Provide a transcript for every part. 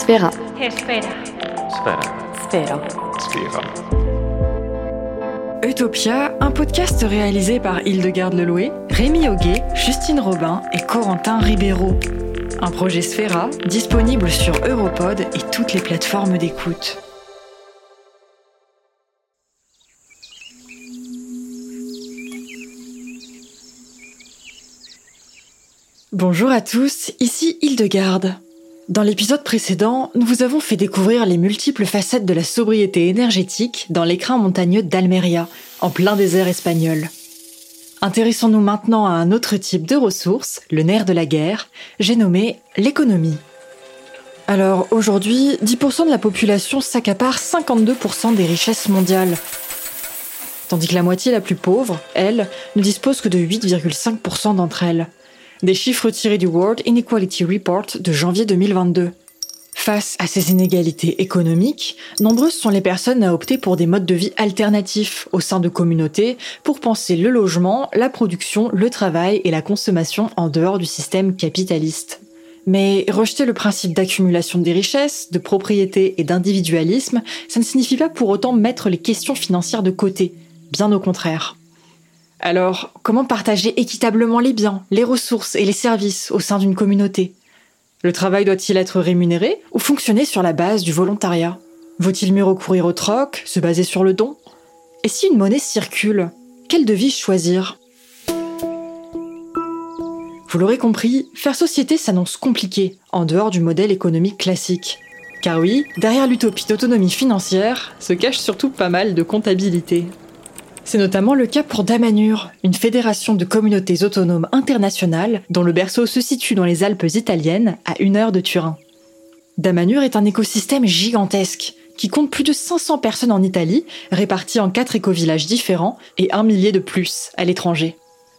Sphera. Sphera. Sphera. Sphera. Utopia, un podcast réalisé par Hildegarde Leloué, Rémi Auguet, Justine Robin et Corentin Ribeiro. Un projet Sphera disponible sur Europod et toutes les plateformes d'écoute. Bonjour à tous, ici Hildegarde. Dans l'épisode précédent, nous vous avons fait découvrir les multiples facettes de la sobriété énergétique dans l'écrin montagneux d'Almeria, en plein désert espagnol. Intéressons-nous maintenant à un autre type de ressources, le nerf de la guerre, j'ai nommé l'économie. Alors aujourd'hui, 10% de la population s'accapare 52% des richesses mondiales, tandis que la moitié la plus pauvre, elle, ne dispose que de 8,5% d'entre elles des chiffres tirés du World Inequality Report de janvier 2022. Face à ces inégalités économiques, nombreuses sont les personnes à opter pour des modes de vie alternatifs au sein de communautés pour penser le logement, la production, le travail et la consommation en dehors du système capitaliste. Mais rejeter le principe d'accumulation des richesses, de propriété et d'individualisme, ça ne signifie pas pour autant mettre les questions financières de côté, bien au contraire. Alors, comment partager équitablement les biens, les ressources et les services au sein d'une communauté? Le travail doit-il être rémunéré ou fonctionner sur la base du volontariat? Vaut-il mieux recourir au troc, se baser sur le don? Et si une monnaie circule, quelle devise choisir? Vous l'aurez compris, faire société s'annonce compliqué en dehors du modèle économique classique. Car oui, derrière l'utopie d'autonomie financière se cache surtout pas mal de comptabilité. C'est notamment le cas pour Damanur, une fédération de communautés autonomes internationales dont le berceau se situe dans les Alpes italiennes, à une heure de Turin. Damanur est un écosystème gigantesque qui compte plus de 500 personnes en Italie, réparties en quatre écovillages différents et un millier de plus à l'étranger.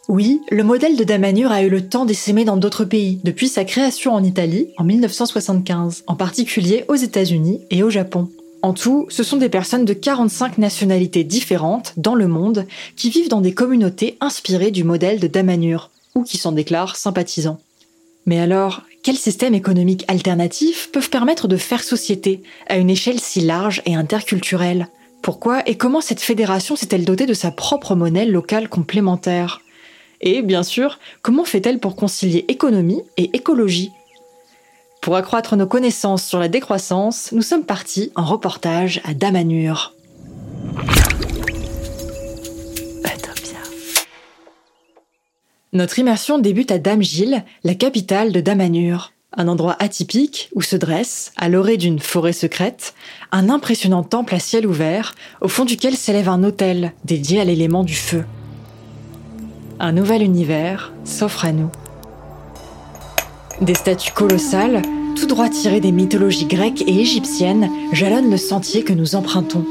Oui, le modèle de Damanur a eu le temps d'essaimer dans d'autres pays depuis sa création en Italie en 1975, en particulier aux États-Unis et au Japon. En tout, ce sont des personnes de 45 nationalités différentes dans le monde qui vivent dans des communautés inspirées du modèle de Damanur, ou qui s'en déclarent sympathisants. Mais alors, quels systèmes économiques alternatifs peuvent permettre de faire société à une échelle si large et interculturelle? Pourquoi et comment cette fédération s'est-elle dotée de sa propre monnaie locale complémentaire? Et bien sûr, comment fait-elle pour concilier économie et écologie? Pour accroître nos connaissances sur la décroissance, nous sommes partis en reportage à Damanur. Notre immersion débute à Damgil, la capitale de Damanur. Un endroit atypique où se dresse, à l'orée d'une forêt secrète, un impressionnant temple à ciel ouvert, au fond duquel s'élève un hôtel dédié à l'élément du feu. Un nouvel univers s'offre à nous. Des statues colossales, tout droit tirées des mythologies grecques et égyptiennes, jalonnent le sentier que nous empruntons.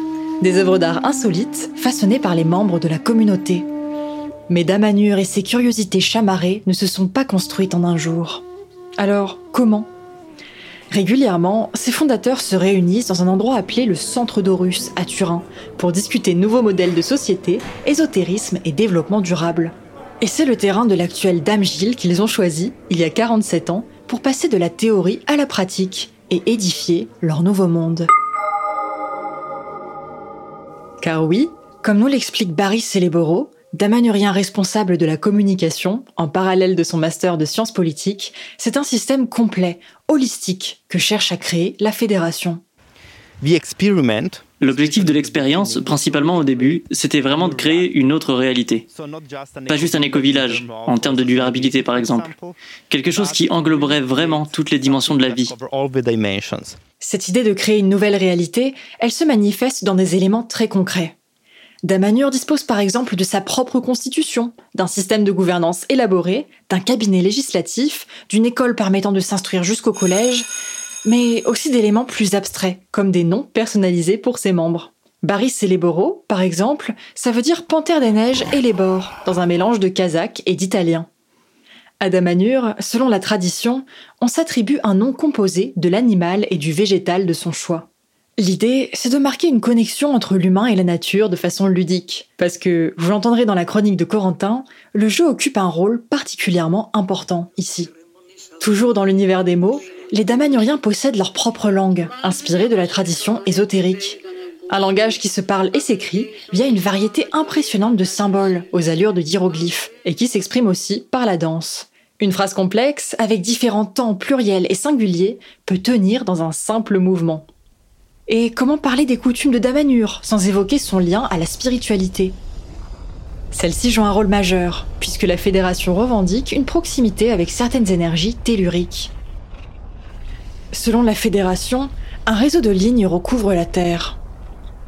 Des œuvres d'art insolites, façonnées par les membres de la communauté. Mais Damanur et ses curiosités chamarrées ne se sont pas construites en un jour. Alors, comment? Régulièrement, ses fondateurs se réunissent dans un endroit appelé le Centre d'Orus à Turin pour discuter nouveaux modèles de société, ésotérisme et développement durable. Et c'est le terrain de l'actuel Dame Gilles qu'ils ont choisi, il y a 47 ans, pour passer de la théorie à la pratique et édifier leur nouveau monde. Car oui, comme nous l'explique Barry Céléboro, damanurien responsable de la communication, en parallèle de son master de sciences politiques, c'est un système complet, holistique, que cherche à créer la fédération. L'objectif de l'expérience, principalement au début, c'était vraiment de créer une autre réalité. Pas juste un éco-village, en termes de durabilité par exemple. Quelque chose qui engloberait vraiment toutes les dimensions de la vie. Cette idée de créer une nouvelle réalité, elle se manifeste dans des éléments très concrets. Damanur dispose par exemple de sa propre constitution, d'un système de gouvernance élaboré, d'un cabinet législatif, d'une école permettant de s'instruire jusqu'au collège, mais aussi d'éléments plus abstraits, comme des noms personnalisés pour ses membres. Baris Boros, par exemple, ça veut dire panthère des neiges et les bords, dans un mélange de kazakh et d'italien. À selon la tradition, on s'attribue un nom composé de l'animal et du végétal de son choix. L'idée, c'est de marquer une connexion entre l'humain et la nature de façon ludique, parce que, vous l'entendrez dans la chronique de Corentin, le jeu occupe un rôle particulièrement important ici. Toujours dans l'univers des mots, les Damanuriens possèdent leur propre langue, inspirée de la tradition ésotérique. Un langage qui se parle et s'écrit via une variété impressionnante de symboles aux allures de hiéroglyphes et qui s'exprime aussi par la danse. Une phrase complexe, avec différents temps pluriels et singuliers, peut tenir dans un simple mouvement. Et comment parler des coutumes de Damanur sans évoquer son lien à la spiritualité? Celle-ci joue un rôle majeur, puisque la fédération revendique une proximité avec certaines énergies telluriques. Selon la fédération, un réseau de lignes recouvre la Terre.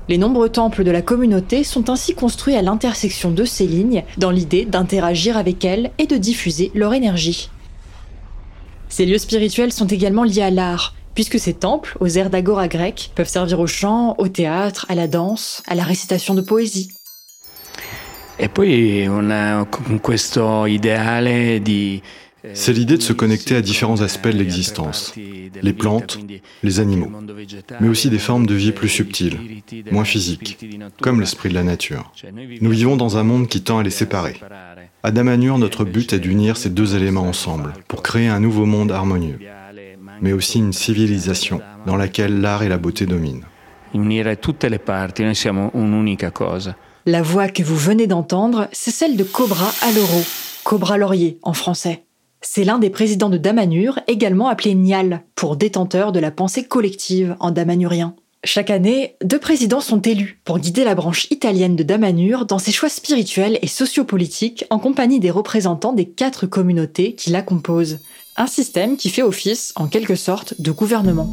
Les nombreux temples de la communauté sont ainsi construits à l'intersection de ces lignes dans l'idée d'interagir avec elles et de diffuser leur énergie. Ces lieux spirituels sont également liés à l'art, puisque ces temples, aux airs d'agora grec, peuvent servir au chant, au théâtre, à la danse, à la récitation de poésie. Et puis, on a questo ideale di c'est l'idée de se connecter à différents aspects de l'existence, les plantes, les animaux, mais aussi des formes de vie plus subtiles, moins physiques, comme l'esprit de la nature. Nous vivons dans un monde qui tend à les séparer. À Damanur, notre but est d'unir ces deux éléments ensemble pour créer un nouveau monde harmonieux, mais aussi une civilisation dans laquelle l'art et la beauté dominent. La voix que vous venez d'entendre, c'est celle de Cobra Aloro, Cobra Laurier en français. C'est l'un des présidents de Damanur, également appelé Nial, pour détenteur de la pensée collective en damanurien. Chaque année, deux présidents sont élus pour guider la branche italienne de Damanur dans ses choix spirituels et sociopolitiques en compagnie des représentants des quatre communautés qui la composent. Un système qui fait office, en quelque sorte, de gouvernement.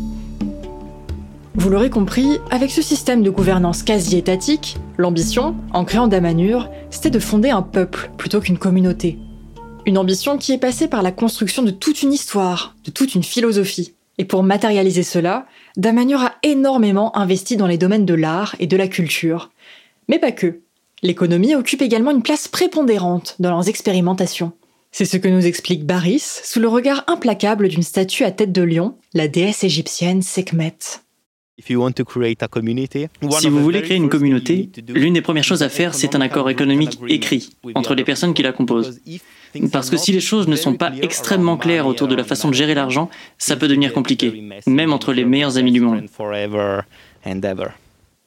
Vous l'aurez compris, avec ce système de gouvernance quasi étatique, l'ambition, en créant Damanur, c'était de fonder un peuple plutôt qu'une communauté. Une ambition qui est passée par la construction de toute une histoire, de toute une philosophie. Et pour matérialiser cela, Damanur a énormément investi dans les domaines de l'art et de la culture. Mais pas que. L'économie occupe également une place prépondérante dans leurs expérimentations. C'est ce que nous explique Baris sous le regard implacable d'une statue à tête de lion, la déesse égyptienne Sekhmet. Si vous voulez créer une communauté, l'une des premières choses à faire, c'est un accord économique écrit entre les personnes qui la composent. Parce que si les choses ne sont pas extrêmement claires autour de la façon de gérer l'argent, ça peut devenir compliqué, même entre les meilleurs amis du monde.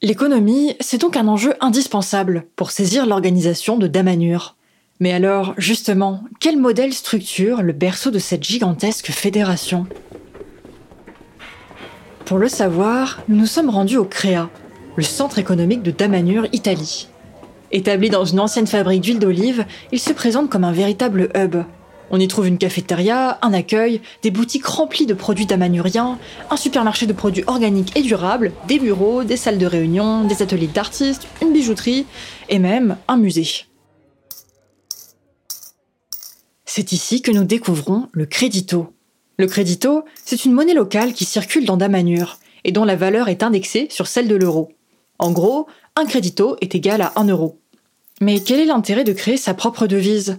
L'économie, c'est donc un enjeu indispensable pour saisir l'organisation de Damanur. Mais alors, justement, quel modèle structure le berceau de cette gigantesque fédération? Pour le savoir, nous nous sommes rendus au CREA, le centre économique de Damanur, Italie. Établi dans une ancienne fabrique d'huile d'olive, il se présente comme un véritable hub. On y trouve une cafétéria, un accueil, des boutiques remplies de produits damanuriens, un supermarché de produits organiques et durables, des bureaux, des salles de réunion, des ateliers d'artistes, une bijouterie et même un musée. C'est ici que nous découvrons le crédito. Le crédito, c'est une monnaie locale qui circule dans Damanur et dont la valeur est indexée sur celle de l'euro. En gros, un crédito est égal à 1 euro. Mais quel est l'intérêt de créer sa propre devise?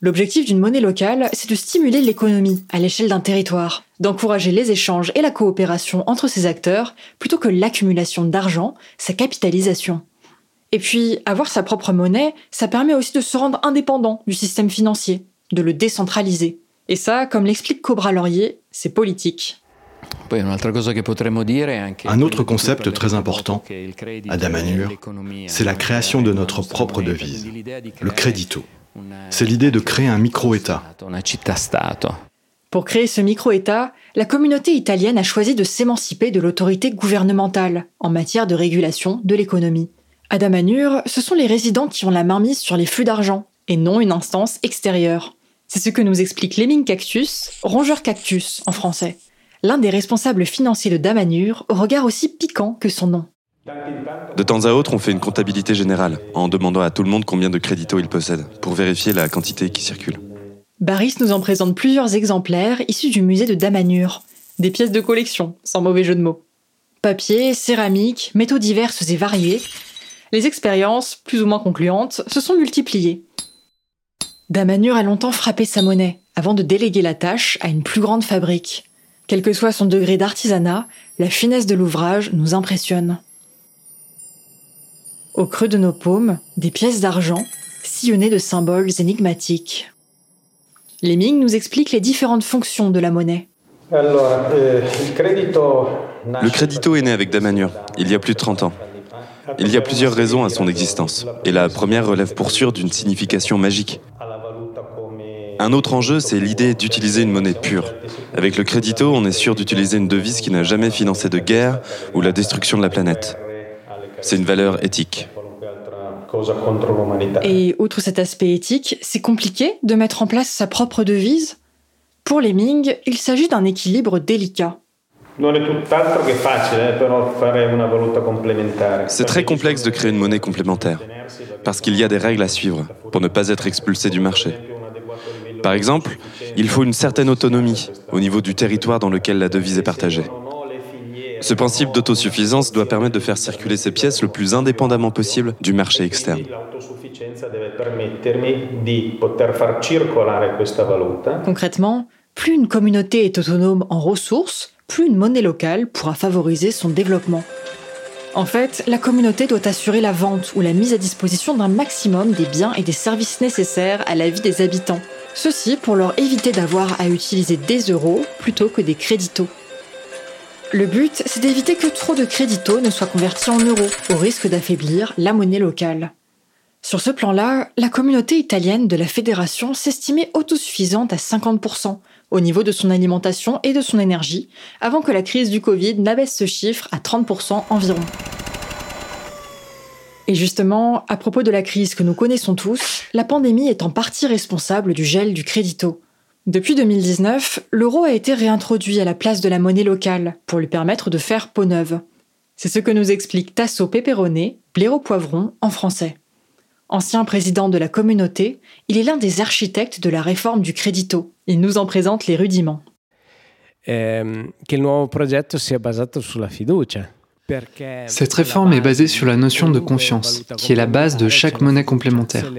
L'objectif d'une monnaie locale, c'est de stimuler l'économie à l'échelle d'un territoire, d'encourager les échanges et la coopération entre ces acteurs, plutôt que l'accumulation d'argent, sa capitalisation. Et puis, avoir sa propre monnaie, ça permet aussi de se rendre indépendant du système financier, de le décentraliser. Et ça, comme l'explique Cobra Laurier, c'est politique. Un autre concept très important à Damanur, c'est la création de notre propre devise, le crédito. C'est l'idée de créer un micro-État. Pour créer ce micro-État, la communauté italienne a choisi de s'émanciper de l'autorité gouvernementale en matière de régulation de l'économie. À Damanur, ce sont les résidents qui ont la main mise sur les flux d'argent, et non une instance extérieure. C'est ce que nous explique Lemming Cactus, rongeur cactus en français l'un des responsables financiers de Damanur, au regard aussi piquant que son nom. De temps à autre, on fait une comptabilité générale, en demandant à tout le monde combien de créditos il possède, pour vérifier la quantité qui circule. Baris nous en présente plusieurs exemplaires issus du musée de Damanur. Des pièces de collection, sans mauvais jeu de mots. Papier, céramique, métaux diverses et variés. Les expériences, plus ou moins concluantes, se sont multipliées. Damanur a longtemps frappé sa monnaie, avant de déléguer la tâche à une plus grande fabrique. Quel que soit son degré d'artisanat, la finesse de l'ouvrage nous impressionne. Au creux de nos paumes, des pièces d'argent, sillonnées de symboles énigmatiques. Lemming nous explique les différentes fonctions de la monnaie. Le crédito est né avec Damanur, il y a plus de 30 ans. Il y a plusieurs raisons à son existence, et la première relève pour sûr d'une signification magique. Un autre enjeu, c'est l'idée d'utiliser une monnaie pure. Avec le crédito, on est sûr d'utiliser une devise qui n'a jamais financé de guerre ou la destruction de la planète. C'est une valeur éthique. Et outre cet aspect éthique, c'est compliqué de mettre en place sa propre devise? Pour les Ming, il s'agit d'un équilibre délicat. C'est très complexe de créer une monnaie complémentaire, parce qu'il y a des règles à suivre pour ne pas être expulsé du marché. Par exemple, il faut une certaine autonomie au niveau du territoire dans lequel la devise est partagée. Ce principe d'autosuffisance doit permettre de faire circuler ces pièces le plus indépendamment possible du marché externe. Concrètement, plus une communauté est autonome en ressources, plus une monnaie locale pourra favoriser son développement. En fait, la communauté doit assurer la vente ou la mise à disposition d'un maximum des biens et des services nécessaires à la vie des habitants. Ceci pour leur éviter d'avoir à utiliser des euros plutôt que des créditos. Le but, c'est d'éviter que trop de créditos ne soient convertis en euros, au risque d'affaiblir la monnaie locale. Sur ce plan-là, la communauté italienne de la fédération s'estimait autosuffisante à 50%, au niveau de son alimentation et de son énergie, avant que la crise du Covid n'abaisse ce chiffre à 30% environ. Et justement, à propos de la crise que nous connaissons tous, la pandémie est en partie responsable du gel du crédito. Depuis 2019, l'euro a été réintroduit à la place de la monnaie locale pour lui permettre de faire peau neuve. C'est ce que nous explique Tasso Peperone, blaireau poivron en français. Ancien président de la communauté, il est l'un des architectes de la réforme du crédito. Il nous en présente les rudiments. Ehm, che il nuovo progetto sia basato sulla fiducia. Cette réforme est basée sur la notion de confiance, qui est la base de chaque monnaie complémentaire.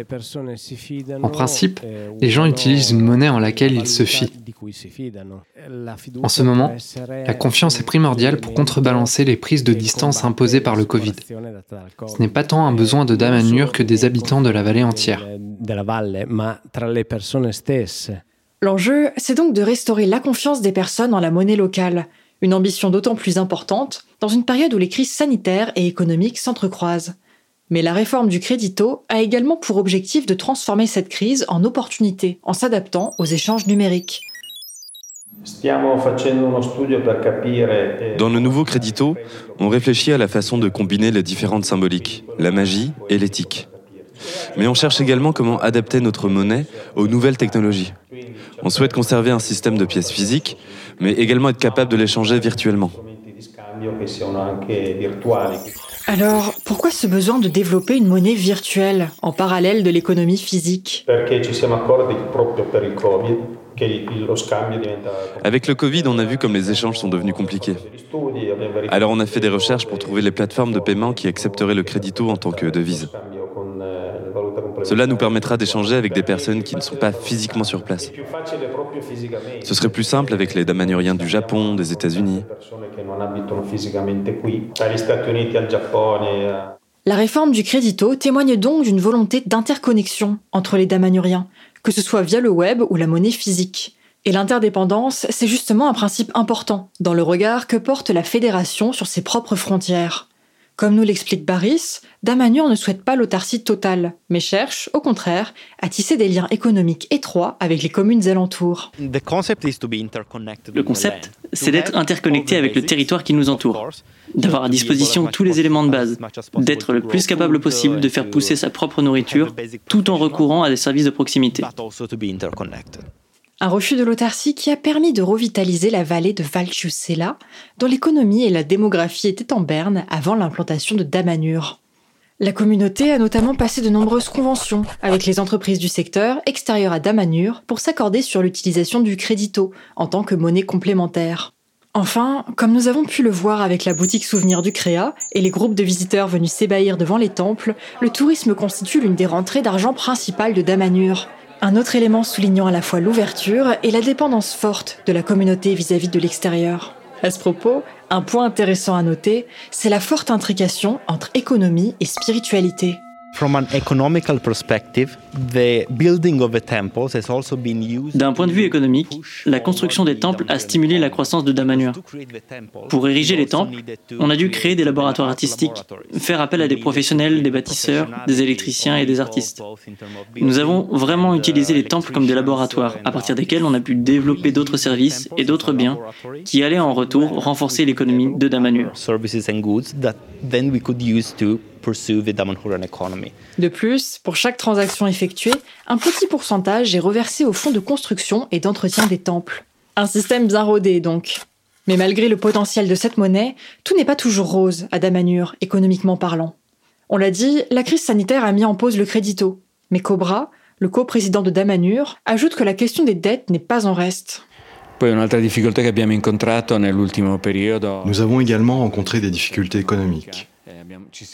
En principe, les gens utilisent une monnaie en laquelle ils se fient. En ce moment, la confiance est primordiale pour contrebalancer les prises de distance imposées par le Covid. Ce n'est pas tant un besoin de Damanur que des habitants de la vallée entière. L'enjeu, c'est donc de restaurer la confiance des personnes en la monnaie locale, une ambition d'autant plus importante dans une période où les crises sanitaires et économiques s'entrecroisent. Mais la réforme du crédito a également pour objectif de transformer cette crise en opportunité en s'adaptant aux échanges numériques. Eh, dans le nouveau crédito, on réfléchit à la façon de combiner les différentes symboliques, la magie et l'éthique. Mais on cherche également comment adapter notre monnaie aux nouvelles technologies. On souhaite conserver un système de pièces physiques, mais également être capable de l'échanger virtuellement. Alors, pourquoi ce besoin de développer une monnaie virtuelle en parallèle de l'économie physique? Avec le Covid, on a vu comme les échanges sont devenus compliqués. Alors on a fait des recherches pour trouver les plateformes de paiement qui accepteraient le crédito en tant que devise. Cela nous permettra d'échanger avec des personnes qui ne sont pas physiquement sur place. Ce serait plus simple avec les damanuriens du Japon, des États-Unis. La réforme du crédito témoigne donc d'une volonté d'interconnexion entre les damanuriens, que ce soit via le web ou la monnaie physique. Et l'interdépendance, c'est justement un principe important dans le regard que porte la fédération sur ses propres frontières. Comme nous l'explique Baris, Damanur ne souhaite pas l'autarcie totale, mais cherche, au contraire, à tisser des liens économiques étroits avec les communes alentours. Le concept, c'est d'être interconnecté avec le territoire qui nous entoure, d'avoir à disposition tous les éléments de base, d'être le plus capable possible de faire pousser sa propre nourriture tout en recourant à des services de proximité. Un refus de l'autarcie qui a permis de revitaliser la vallée de Valciusella, dont l'économie et la démographie étaient en berne avant l'implantation de Damanur. La communauté a notamment passé de nombreuses conventions avec les entreprises du secteur extérieur à Damanur pour s'accorder sur l'utilisation du crédito en tant que monnaie complémentaire. Enfin, comme nous avons pu le voir avec la boutique souvenir du Créa et les groupes de visiteurs venus s'ébahir devant les temples, le tourisme constitue l'une des rentrées d'argent principales de Damanur. Un autre élément soulignant à la fois l'ouverture et la dépendance forte de la communauté vis-à-vis de l'extérieur. À ce propos, un point intéressant à noter, c'est la forte intrication entre économie et spiritualité. D'un point de vue économique, la construction des temples a stimulé la croissance de Damanhur. Pour ériger les temples, on a dû créer des laboratoires artistiques, faire appel à des professionnels, des bâtisseurs, des électriciens et des artistes. Nous avons vraiment utilisé les temples comme des laboratoires, à partir desquels on a pu développer d'autres services et d'autres biens qui allaient en retour renforcer l'économie de Damanhur. De plus, pour chaque transaction effectuée, un petit pourcentage est reversé au fonds de construction et d'entretien des temples. Un système bien rodé donc. Mais malgré le potentiel de cette monnaie, tout n'est pas toujours rose à Damanhur, économiquement parlant. On l'a dit, la crise sanitaire a mis en pause le crédito. Mais Cobra, le co-président de Damanhur, ajoute que la question des dettes n'est pas en reste. Nous avons également rencontré des difficultés économiques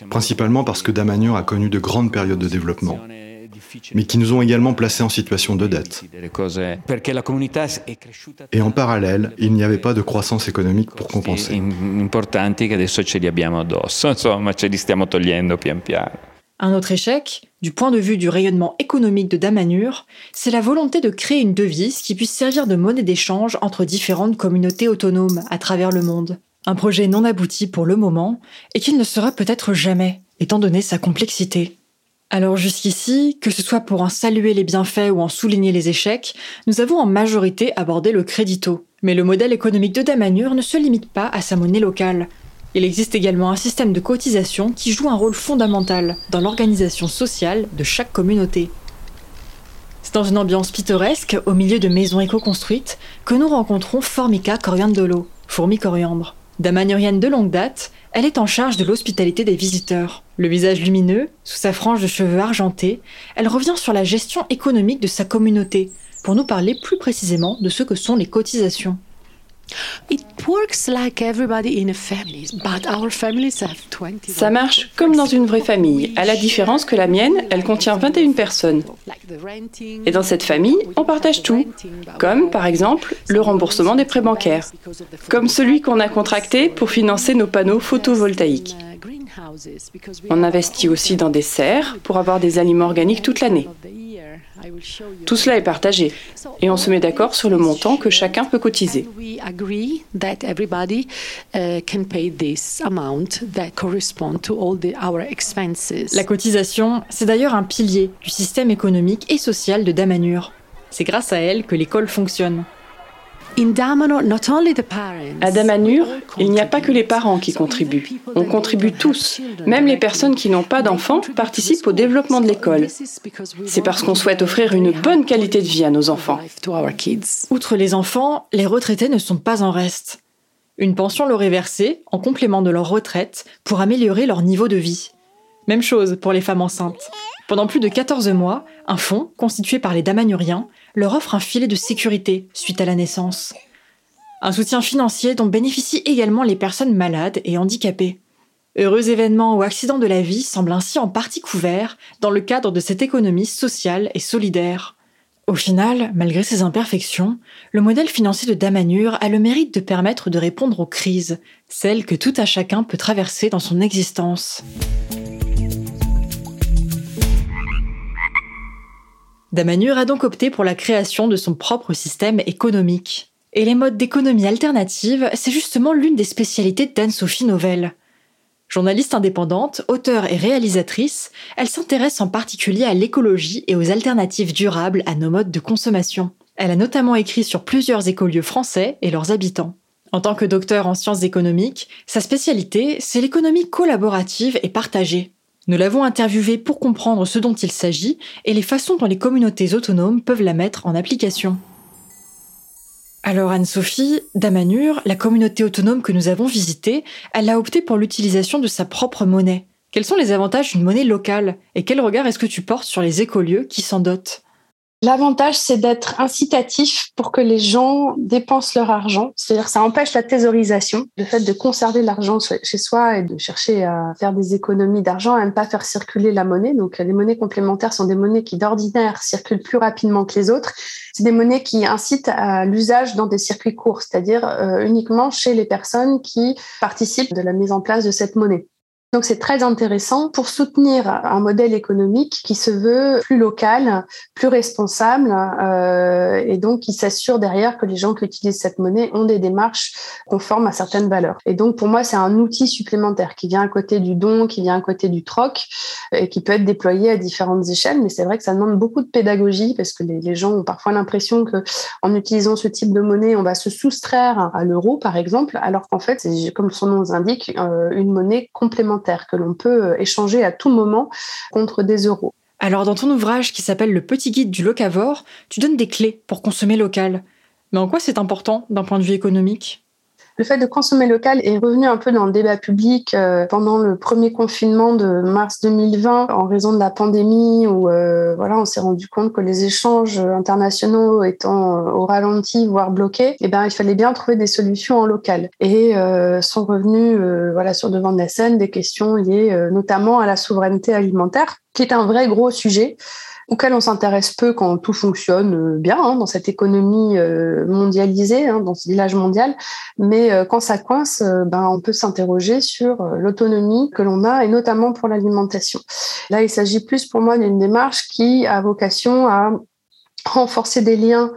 principalement parce que Damanhur a connu de grandes périodes de développement, mais qui nous ont également placés en situation de dette. Et en parallèle, il n'y avait pas de croissance économique pour compenser. Un autre échec, du point de vue du rayonnement économique de Damanhur, c'est la volonté de créer une devise qui puisse servir de monnaie d'échange entre différentes communautés autonomes à travers le monde. Un projet non abouti pour le moment et qu'il ne sera peut-être jamais, étant donné sa complexité. Alors jusqu'ici, que ce soit pour en saluer les bienfaits ou en souligner les échecs, nous avons en majorité abordé le crédito. Mais le modèle économique de Damanur ne se limite pas à sa monnaie locale. Il existe également un système de cotisation qui joue un rôle fondamental dans l'organisation sociale de chaque communauté. C'est dans une ambiance pittoresque, au milieu de maisons éco-construites, que nous rencontrons Formica coriandolo, fourmi coriandre. Damanurienne de longue date, elle est en charge de l'hospitalité des visiteurs. Le visage lumineux, sous sa frange de cheveux argentés, elle revient sur la gestion économique de sa communauté, pour nous parler plus précisément de ce que sont les cotisations. Ça marche comme dans une vraie famille, à la différence que la mienne, elle contient 21 personnes. Et dans cette famille, on partage tout, comme par exemple le remboursement des prêts bancaires, comme celui qu'on a contracté pour financer nos panneaux photovoltaïques. On investit aussi dans des serres pour avoir des aliments organiques toute l'année. Tout cela est partagé et on se met d'accord sur le montant que chacun peut cotiser. La cotisation, c'est d'ailleurs un pilier du système économique et social de Damanur. C'est grâce à elle que l'école fonctionne. À Damanur, il n'y a pas que les parents qui contribuent. On contribue tous. Même les personnes qui n'ont pas d'enfants participent au développement de l'école. C'est parce qu'on souhaite offrir une bonne qualité de vie à nos enfants. Outre les enfants, les retraités ne sont pas en reste. Une pension leur est versée en complément de leur retraite pour améliorer leur niveau de vie. Même chose pour les femmes enceintes. Pendant plus de 14 mois, un fonds, constitué par les Damanuriens, leur offre un filet de sécurité suite à la naissance. Un soutien financier dont bénéficient également les personnes malades et handicapées. Heureux événements ou accidents de la vie semblent ainsi en partie couverts dans le cadre de cette économie sociale et solidaire. Au final, malgré ses imperfections, le modèle financier de Damanur a le mérite de permettre de répondre aux crises, celles que tout à chacun peut traverser dans son existence. Damanur a donc opté pour la création de son propre système économique. Et les modes d'économie alternative, c'est justement l'une des spécialités d'Anne-Sophie Novelle. Journaliste indépendante, auteure et réalisatrice, elle s'intéresse en particulier à l'écologie et aux alternatives durables à nos modes de consommation. Elle a notamment écrit sur plusieurs écolieux français et leurs habitants. En tant que docteur en sciences économiques, sa spécialité, c'est l'économie collaborative et partagée. Nous l'avons interviewé pour comprendre ce dont il s'agit et les façons dont les communautés autonomes peuvent la mettre en application. Alors Anne-Sophie, Damanur, la communauté autonome que nous avons visitée, elle a opté pour l'utilisation de sa propre monnaie. Quels sont les avantages d'une monnaie locale et quel regard est-ce que tu portes sur les écolieux qui s'en dotent L'avantage, c'est d'être incitatif pour que les gens dépensent leur argent. C'est-à-dire, ça empêche la thésaurisation, le fait de conserver l'argent chez soi et de chercher à faire des économies d'argent, à ne pas faire circuler la monnaie. Donc, les monnaies complémentaires sont des monnaies qui, d'ordinaire, circulent plus rapidement que les autres. C'est des monnaies qui incitent à l'usage dans des circuits courts, c'est-à-dire euh, uniquement chez les personnes qui participent de la mise en place de cette monnaie. Donc c'est très intéressant pour soutenir un modèle économique qui se veut plus local, plus responsable euh, et donc qui s'assure derrière que les gens qui utilisent cette monnaie ont des démarches conformes à certaines valeurs. Et donc pour moi c'est un outil supplémentaire qui vient à côté du don, qui vient à côté du troc et qui peut être déployé à différentes échelles. Mais c'est vrai que ça demande beaucoup de pédagogie parce que les, gens ont parfois l'impression que en utilisant ce type de monnaie on va se soustraire à l'euro par exemple, alors qu'en fait c'est comme son nom l'indique euh, une monnaie complémentaire que l'on peut euh, échanger à tout moment contre des euros. Alors dans ton ouvrage qui s'appelle Le petit guide du locavore, tu donnes des clés pour consommer local. Mais en quoi c'est important d'un point de vue économique? Le fait de consommer local est revenu un peu dans le débat public euh, pendant le premier confinement de mars 2020 en raison de la pandémie où euh, voilà, on s'est rendu compte que les échanges internationaux étant euh, au ralenti voire bloqués, eh ben il fallait bien trouver des solutions en local. Et sont revenus voilà sur devant de la scène des questions liées notamment à la souveraineté alimentaire qui est un vrai gros sujet auquel on s'intéresse peu quand tout fonctionne euh, bien hein, dans cette économie euh, mondialisée, hein, dans ce village mondial. Mais euh, quand ça coince, ben, on peut s'interroger sur l'autonomie que l'on a, et notamment pour l'alimentation. Là, il s'agit plus pour moi d'une démarche qui a vocation à renforcer des liens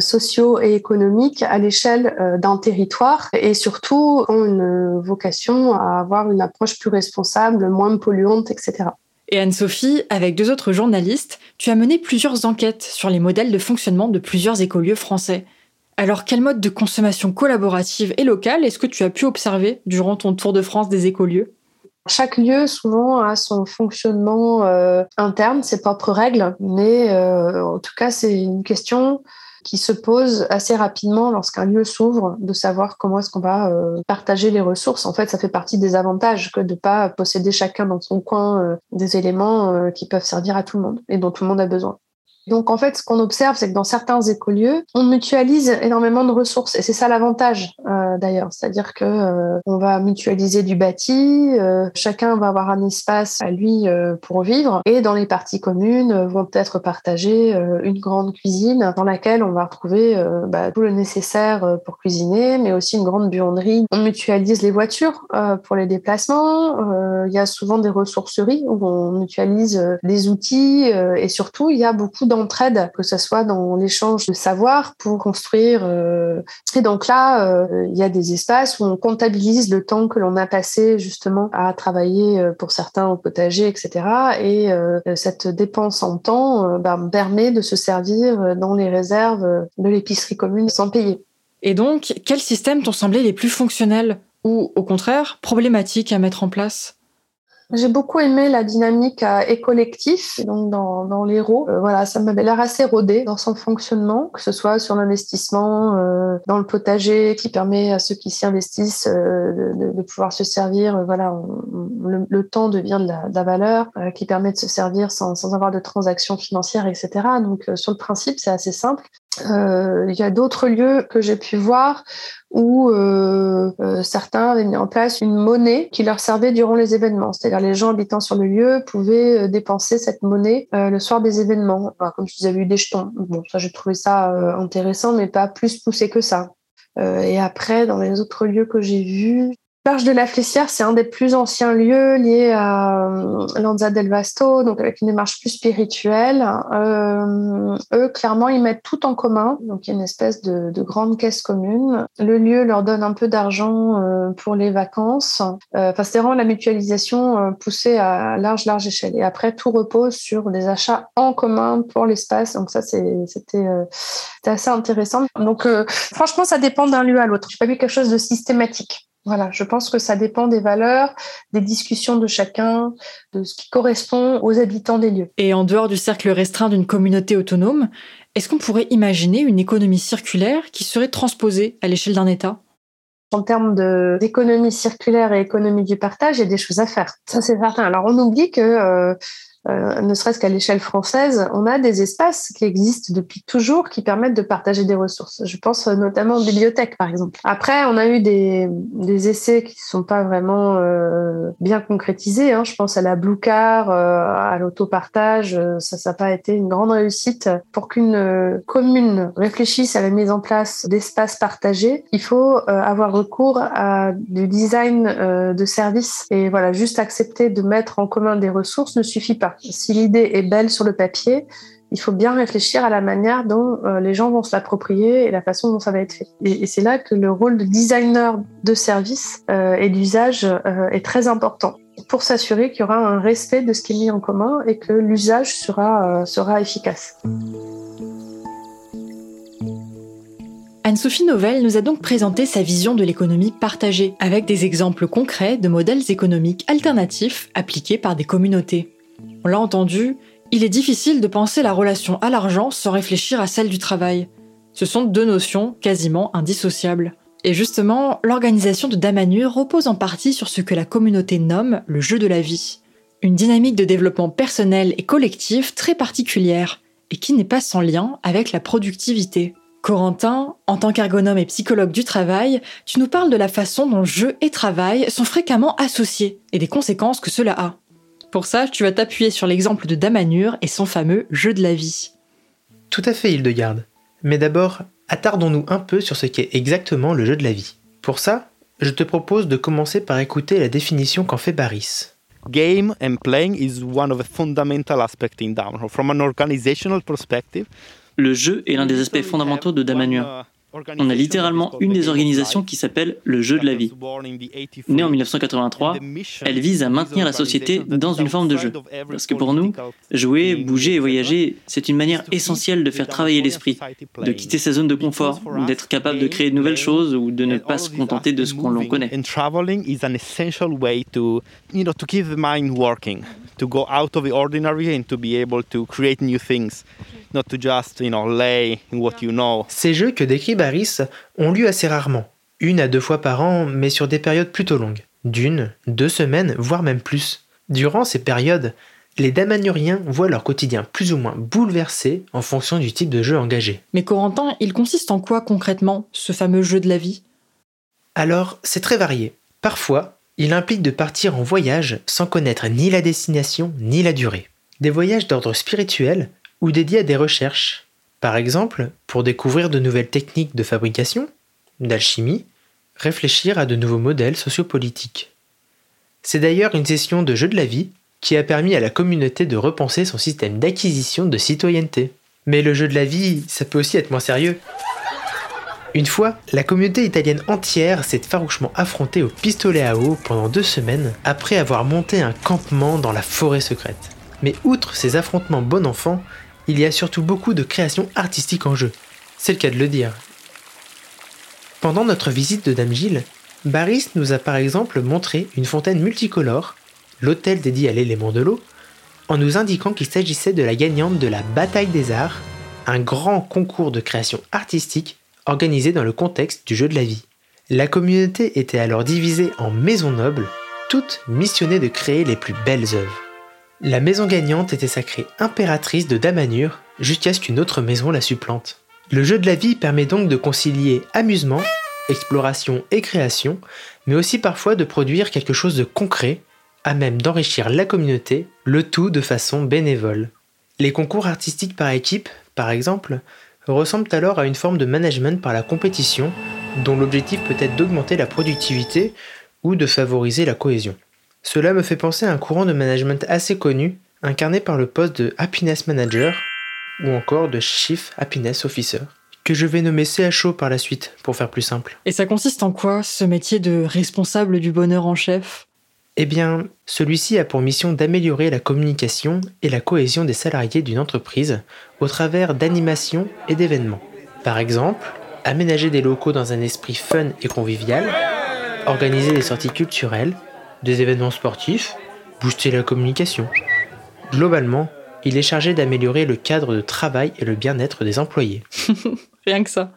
sociaux et économiques à l'échelle d'un territoire et surtout ont une vocation à avoir une approche plus responsable, moins polluante, etc. Et Anne-Sophie, avec deux autres journalistes, tu as mené plusieurs enquêtes sur les modèles de fonctionnement de plusieurs écolieux français. Alors, quel mode de consommation collaborative et locale est-ce que tu as pu observer durant ton tour de France des écolieux? Chaque lieu, souvent, a son fonctionnement euh, interne, ses propres règles, mais euh, en tout cas, c'est une question qui se pose assez rapidement lorsqu'un lieu s'ouvre, de savoir comment est-ce qu'on va euh, partager les ressources. En fait, ça fait partie des avantages que de pas posséder chacun dans son coin euh, des éléments euh, qui peuvent servir à tout le monde et dont tout le monde a besoin. Donc en fait, ce qu'on observe, c'est que dans certains écolieux, on mutualise énormément de ressources, et c'est ça l'avantage euh, d'ailleurs, c'est-à-dire que euh, on va mutualiser du bâti, euh, chacun va avoir un espace à lui pour vivre, et dans les parties communes vont peut-être partager une grande cuisine dans laquelle on va retrouver bah, tout le nécessaire pour cuisiner, mais aussi une grande buanderie. On mutualise les voitures pour les déplacements. Il y a souvent des ressourceries où on mutualise des outils, et surtout il y a beaucoup d'entraide, que ce soit dans l'échange de savoir pour construire. Euh, et donc là, euh, il y a des espaces où on comptabilise le temps que l'on a passé justement à travailler euh, pour certains au potager, etc. Et cette dépense en temps bah, permet de se servir dans les réserves de l'épicerie commune sans payer. Et donc, quels systèmes t'ont semblé les plus fonctionnels ou au contraire problématiques à mettre en place? J'ai beaucoup aimé la dynamique à éco-collectif, donc dans, dans l'héros. Euh, voilà, ça m'avait l'air assez rodé dans son fonctionnement, que ce soit sur l'investissement euh, dans le potager qui permet à ceux qui s'y investissent euh, de, de, pouvoir se servir. voilà, le, temps devient de la, de la valeur, qui permet de se servir sans, sans avoir de transactions financières, etc. Donc sur le principe, c'est assez simple. Il y a d'autres lieux que j'ai pu voir où euh, euh, certains avaient mis en place une monnaie qui leur servait durant les événements. C'est-à-dire les gens habitant sur le lieu pouvaient euh, dépenser cette monnaie le soir des événements. comme je disais, eu des jetons. Bon, ça j'ai trouvé ça intéressant, mais pas plus poussé que ça. et après, dans les autres lieux que j'ai vus, L'Arche de la Flessière, c'est un des plus anciens lieux liés à euh, Lanza del Vasto, donc avec une démarche plus spirituelle. Euh, eux, clairement, ils mettent tout en commun, donc il y a une espèce de, de grande caisse commune. Le lieu leur donne un peu d'argent euh, pour les vacances. Euh, enfin, c'est vraiment la mutualisation poussée à large, large échelle. Et après, tout repose sur des achats en commun pour l'espace. Donc ça, c'était assez intéressant. Donc franchement, ça dépend d'un lieu à l'autre. Je n'ai pas vu quelque chose de systématique. Voilà, je pense que ça dépend des valeurs, des discussions de chacun, de ce qui correspond aux habitants des lieux. Et en dehors du cercle restreint d'une communauté autonome, est-ce qu'on pourrait imaginer une économie circulaire qui serait transposée à l'échelle d'un État? En termes d'économie circulaire et économie du partage, il y a des choses à faire. Ça, c'est certain. Alors, on oublie que euh, euh, ne serait-ce qu'à l'échelle française, on a des espaces qui existent depuis toujours qui permettent de partager des ressources. Je pense notamment aux bibliothèques, par exemple. Après, on a eu des, des essais qui ne sont pas vraiment euh, bien concrétisés. Hein. Je pense à la Blue Car, à l'autopartage. Ça, ça n'a pas été une grande réussite. Pour qu'une commune réfléchisse à la mise en place d'espaces partagés, il faut avoir recours à du design de services. Et voilà, juste accepter de mettre en commun des ressources ne suffit pas. Si l'idée est belle sur le papier, il faut bien réfléchir à la manière dont euh, les gens vont se l'approprier et la façon dont ça va être fait. Et, c'est là que le rôle de designer de service euh, et d'usage euh, est très important pour s'assurer qu'il y aura un respect de ce qui est mis en commun et que l'usage sera, sera efficace. Anne-Sophie Novelle nous a donc présenté sa vision de l'économie partagée, avec des exemples concrets de modèles économiques alternatifs appliqués par des communautés. On l'a entendu, il est difficile de penser la relation à l'argent sans réfléchir à celle du travail. Ce sont deux notions quasiment indissociables. Et justement, l'organisation de Damanur repose en partie sur ce que la communauté nomme le jeu de la vie. Une dynamique de développement personnel et collectif très particulière, et qui n'est pas sans lien avec la productivité. Corentin, en tant qu'ergonome et psychologue du travail, tu nous parles de la façon dont jeu et travail sont fréquemment associés et des conséquences que cela a. Pour ça, tu vas t'appuyer sur l'exemple de Damanur et son fameux jeu de la vie. Tout à fait, Hildegarde. Mais d'abord, attardons-nous un peu sur ce qu'est exactement le jeu de la vie. Pour ça, je te propose de commencer par écouter la définition qu'en fait Baris. Game and playing is one of the fundamental aspects in From an organizational perspective, le jeu est l'un des aspects fondamentaux de Damanur. On a littéralement une des organisations qui s'appelle le jeu de la vie. Née en 1983, elle vise à maintenir la société dans une forme de jeu. Parce que pour nous, jouer, bouger et voyager, c'est une manière essentielle de faire travailler l'esprit, de quitter sa zone de confort, d'être capable de créer de nouvelles choses ou de ne pas se contenter de ce qu'on l'on connaît. to go out of the ordinary and to be able to create new things not to just, you know, lay in what you know. Ces jeux que décrit Baris ont lieu assez rarement, une à deux fois par an, mais sur des périodes plutôt longues, d'une, deux semaines, voire même plus. Durant ces périodes, les Damanuriens voient leur quotidien plus ou moins bouleversé en fonction du type de jeu engagé. Mais Corentin, il consiste en quoi concrètement, ce fameux jeu de la vie? Alors, c'est très varié. Parfois, il implique de partir en voyage sans connaître ni la destination ni la durée. Des voyages d'ordre spirituel ou dédiés à des recherches, par exemple pour découvrir de nouvelles techniques de fabrication, d'alchimie, réfléchir à de nouveaux modèles sociopolitiques. C'est d'ailleurs une session de jeu de la vie qui a permis à la communauté de repenser son système d'acquisition de citoyenneté. Mais le jeu de la vie, ça peut aussi être moins sérieux. Une fois, la communauté italienne entière s'est farouchement affrontée au pistolet à eau pendant deux semaines après avoir monté un campement dans la forêt secrète. Mais outre ces affrontements bon enfant, il y a surtout beaucoup de créations artistiques en jeu. C'est le cas de le dire. Pendant notre visite de Dame Gilles, Baris nous a par exemple montré une fontaine multicolore, l'hôtel dédié à l'élément de l'eau, en nous indiquant qu'il s'agissait de la gagnante de la Bataille des Arts, un grand concours de création artistique organisé dans le contexte du jeu de la vie. La communauté était alors divisée en maisons nobles, toutes missionnées de créer les plus belles œuvres. La maison gagnante était sacrée impératrice de Damanur jusqu'à ce qu'une autre maison la supplante. Le jeu de la vie permet donc de concilier amusement, exploration et création, mais aussi parfois de produire quelque chose de concret, à même d'enrichir la communauté, le tout de façon bénévole. Les concours artistiques par équipe, par exemple, ressemblent alors à une forme de management par la compétition, dont l'objectif peut être d'augmenter la productivité ou de favoriser la cohésion. Cela me fait penser à un courant de management assez connu, incarné par le poste de Happiness Manager ou encore de Chief Happiness Officer, que je vais nommer CHO par la suite, pour faire plus simple. Et ça consiste en quoi, ce métier de responsable du bonheur en chef? Eh bien, celui-ci a pour mission d'améliorer la communication et la cohésion des salariés d'une entreprise au travers d'animations et d'événements. Par exemple, aménager des locaux dans un esprit fun et convivial, organiser des sorties culturelles, des événements sportifs, booster la communication. Globalement, il est chargé d'améliorer le cadre de travail et le bien-être des employés. Rien que ça.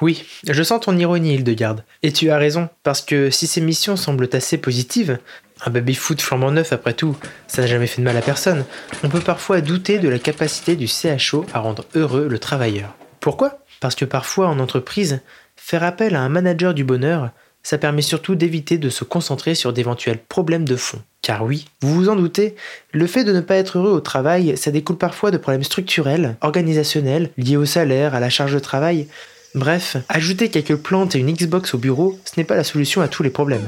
Oui, je sens ton ironie, Hildegarde. Et tu as raison, parce que si ces missions semblent assez positives, Un baby-foot flambant neuf après tout, ça n'a jamais fait de mal à personne. On peut parfois douter de la capacité du CHO à rendre heureux le travailleur. Pourquoi? Parce que parfois en entreprise, faire appel à un manager du bonheur, ça permet surtout d'éviter de se concentrer sur d'éventuels problèmes de fond. Car oui, vous vous en doutez, le fait de ne pas être heureux au travail, ça découle parfois de problèmes structurels, organisationnels, liés au salaire, à la charge de travail. Bref, ajouter quelques plantes et une Xbox au bureau, ce n'est pas la solution à tous les problèmes.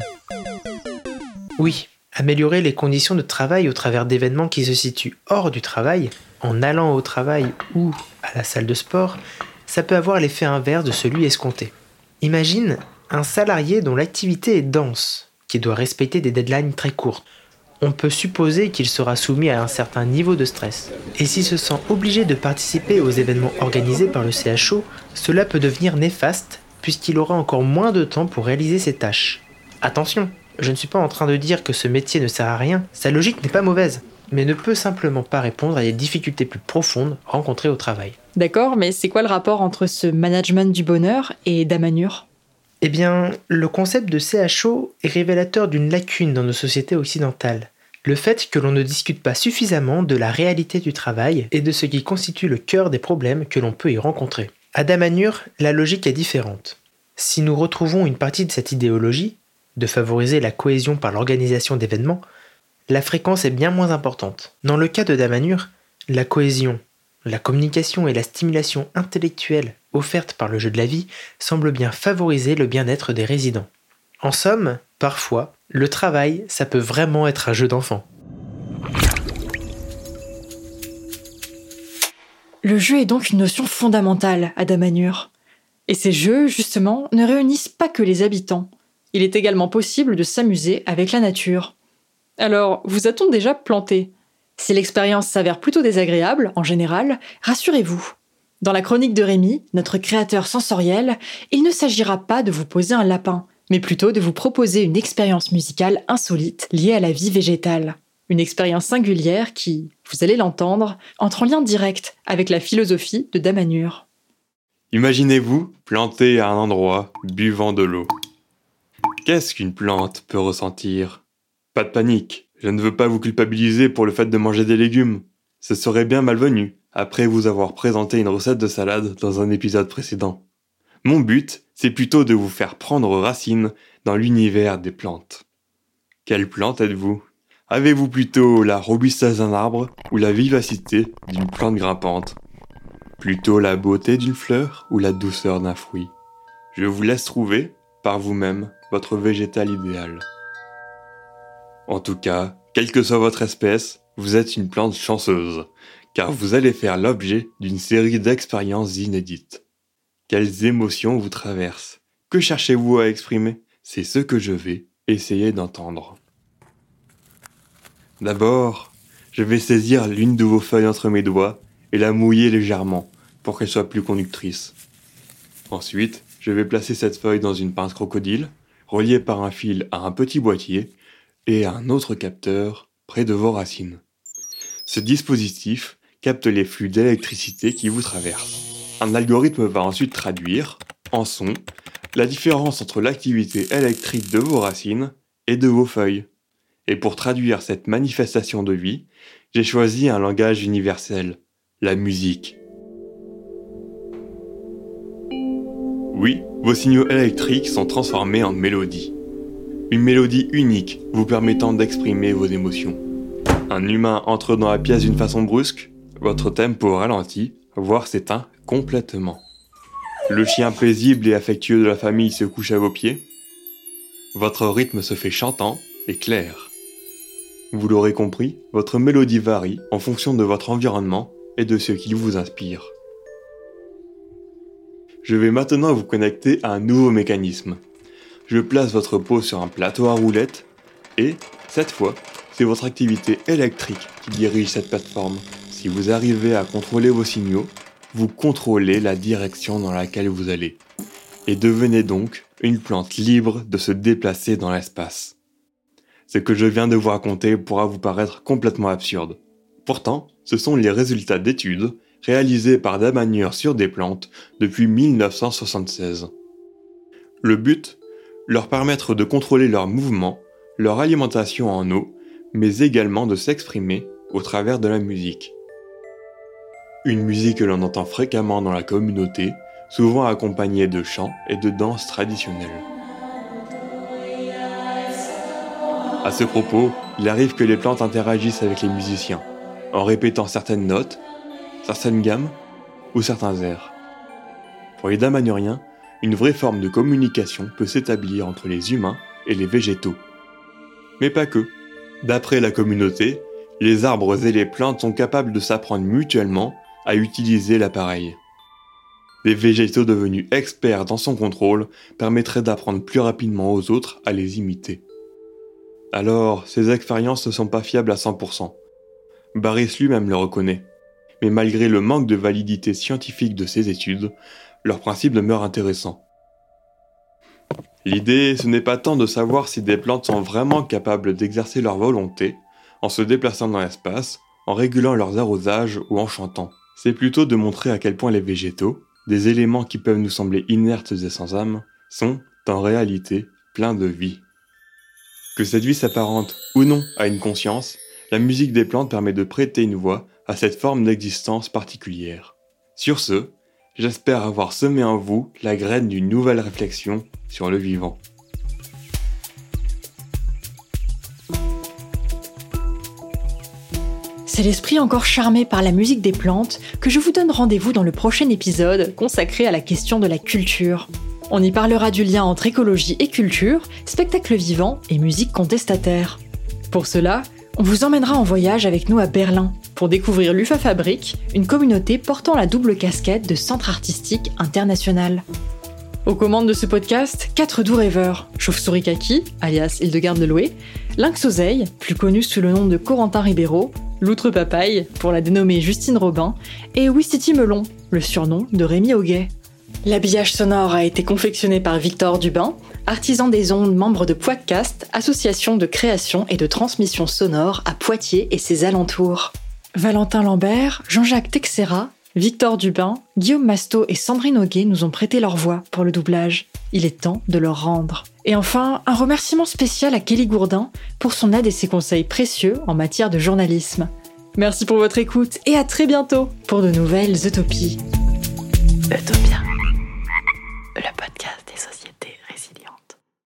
Oui, améliorer les conditions de travail au travers d'événements qui se situent hors du travail, en allant au travail ou à la salle de sport, ça peut avoir l'effet inverse de celui escompté. Imagine un salarié dont l'activité est dense, qui doit respecter des deadlines très courtes. On peut supposer qu'il sera soumis à un certain niveau de stress. Et s'il se sent obligé de participer aux événements organisés par le CHO, cela peut devenir néfaste puisqu'il aura encore moins de temps pour réaliser ses tâches. Attention, je ne suis pas en train de dire que ce métier ne sert à rien, sa logique n'est pas mauvaise, mais ne peut simplement pas répondre à des difficultés plus profondes rencontrées au travail. D'accord, mais c'est quoi le rapport entre ce management du bonheur et Damanur eh bien, le concept de CHO est révélateur d'une lacune dans nos sociétés occidentales. Le fait que l'on ne discute pas suffisamment de la réalité du travail et de ce qui constitue le cœur des problèmes que l'on peut y rencontrer. À Damanur, la logique est différente. Si nous retrouvons une partie de cette idéologie, de favoriser la cohésion par l'organisation d'événements, la fréquence est bien moins importante. Dans le cas de Damanur, la cohésion, la communication et la stimulation intellectuelle offerte par le jeu de la vie semblent bien favoriser le bien-être des résidents. En somme, parfois, le travail, ça peut vraiment être un jeu d'enfant. Le jeu est donc une notion fondamentale à Damanur. Et ces jeux, justement, ne réunissent pas que les habitants. Il est également possible de s'amuser avec la nature. Alors, vous a-t-on déjà planté? Si l'expérience s'avère plutôt désagréable, en général, rassurez-vous. Dans la chronique de Rémi, notre créateur sensoriel, il ne s'agira pas de vous poser un lapin, mais plutôt de vous proposer une expérience musicale insolite liée à la vie végétale. Une expérience singulière qui, vous allez l'entendre, entre en lien direct avec la philosophie de Damanur. Imaginez-vous planté à un endroit, buvant de l'eau. Qu'est-ce qu'une plante peut ressentir? Pas de panique, je ne veux pas vous culpabiliser pour le fait de manger des légumes. Ce serait bien malvenu, après vous avoir présenté une recette de salade dans un épisode précédent. Mon but, c'est plutôt de vous faire prendre racine dans l'univers des plantes. Quelle plante êtes-vous? Avez-vous plutôt la robustesse d'un arbre ou la vivacité d'une plante grimpante? Plutôt la beauté d'une fleur ou la douceur d'un fruit? Je vous laisse trouver, par vous-même, votre végétal idéal. En tout cas, quelle que soit votre espèce, vous êtes une plante chanceuse, car vous allez faire l'objet d'une série d'expériences inédites. Quelles émotions vous traversent Que cherchez-vous à exprimer? C'est ce que je vais essayer d'entendre. D'abord, je vais saisir l'une de vos feuilles entre mes doigts et la mouiller légèrement pour qu'elle soit plus conductrice. Ensuite, je vais placer cette feuille dans une pince crocodile, reliée par un fil à un petit boîtier, et un autre capteur près de vos racines. Ce dispositif capte les flux d'électricité qui vous traversent. Un algorithme va ensuite traduire, en son, la différence entre l'activité électrique de vos racines et de vos feuilles. Et pour traduire cette manifestation de vie, j'ai choisi un langage universel, la musique. Oui, vos signaux électriques sont transformés en mélodies. Une mélodie unique vous permettant d'exprimer vos émotions. Un humain entre dans la pièce d'une façon brusque, votre tempo ralentit, voire s'éteint complètement. Le chien paisible et affectueux de la famille se couche à vos pieds. Votre rythme se fait chantant et clair. Vous l'aurez compris, votre mélodie varie en fonction de votre environnement et de ce qui vous inspire. Je vais maintenant vous connecter à un nouveau mécanisme, je place votre peau sur un plateau à roulettes et, cette fois, c'est votre activité électrique qui dirige cette plateforme. Si vous arrivez à contrôler vos signaux, vous contrôlez la direction dans laquelle vous allez. Et devenez donc une plante libre de se déplacer dans l'espace. Ce que je viens de vous raconter pourra vous paraître complètement absurde. Pourtant, ce sont les résultats d'études réalisées par Damanure sur des plantes depuis 1976. Le but leur permettre de contrôler leurs mouvements leur alimentation en eau, mais également de s'exprimer au travers de la musique. Une musique que l'on entend fréquemment dans la communauté, souvent accompagnée de chants et de danses traditionnelles. À ce propos, il arrive que les plantes interagissent avec les musiciens, en répétant certaines notes, certaines gammes ou certains airs. Pour les damaniuriens, une vraie forme de communication peut s'établir entre les humains et les végétaux. Mais pas que. D'après la communauté, les arbres et les plantes sont capables de s'apprendre mutuellement à utiliser l'appareil. Les végétaux devenus experts dans son contrôle permettraient d'apprendre plus rapidement aux autres à les imiter. Alors, ces expériences ne sont pas fiables à 100%. Barris lui-même le reconnaît. Mais malgré le manque de validité scientifique de ces études, leur principe demeure intéressant. L'idée, ce n'est pas tant de savoir si des plantes sont vraiment capables d'exercer leur volonté en se déplaçant dans l'espace, en régulant leurs arrosages ou en chantant. C'est plutôt de montrer à quel point les végétaux, des éléments qui peuvent nous sembler inertes et sans âme, sont, en réalité, pleins de vie. Que cette vie s'apparente ou non à une conscience, la musique des plantes permet de prêter une voix à cette forme d'existence particulière. Sur ce, j'espère avoir semé en vous la graine d'une nouvelle réflexion sur le vivant. C'est l'esprit encore charmé par la musique des plantes que je vous donne rendez-vous dans le prochain épisode consacré à la question de la culture. On y parlera du lien entre écologie et culture, spectacle vivant et musique contestataire. Pour cela, on vous emmènera en voyage avec nous à Berlin pour découvrir l'UFA Fabrique, une communauté portant la double casquette de centre artistique international. Aux commandes de ce podcast, quatre doux rêveurs, Chauve-souris Kaki, alias Hildegarde de Loué, Lynx Oseille, plus connu sous le nom de Corentin Ribeiro, Loutre Papaye, pour la dénommer Justine Robin, et Wistiti Melon, le surnom de Rémi Auguet. L'habillage sonore a été confectionné par Victor Dubin, artisan des ondes, membre de Poitcast, association de création et de transmission sonore à Poitiers et ses alentours. Valentin Lambert, Jean-Jacques Texera, Victor Dubin, Guillaume Masto et Sandrine Auguet nous ont prêté leur voix pour le doublage. Il est temps de leur rendre. Et enfin, un remerciement spécial à Kelly Gourdin pour son aide et ses conseils précieux en matière de journalisme. Merci pour votre écoute et à très bientôt pour de nouvelles utopies. Utopia.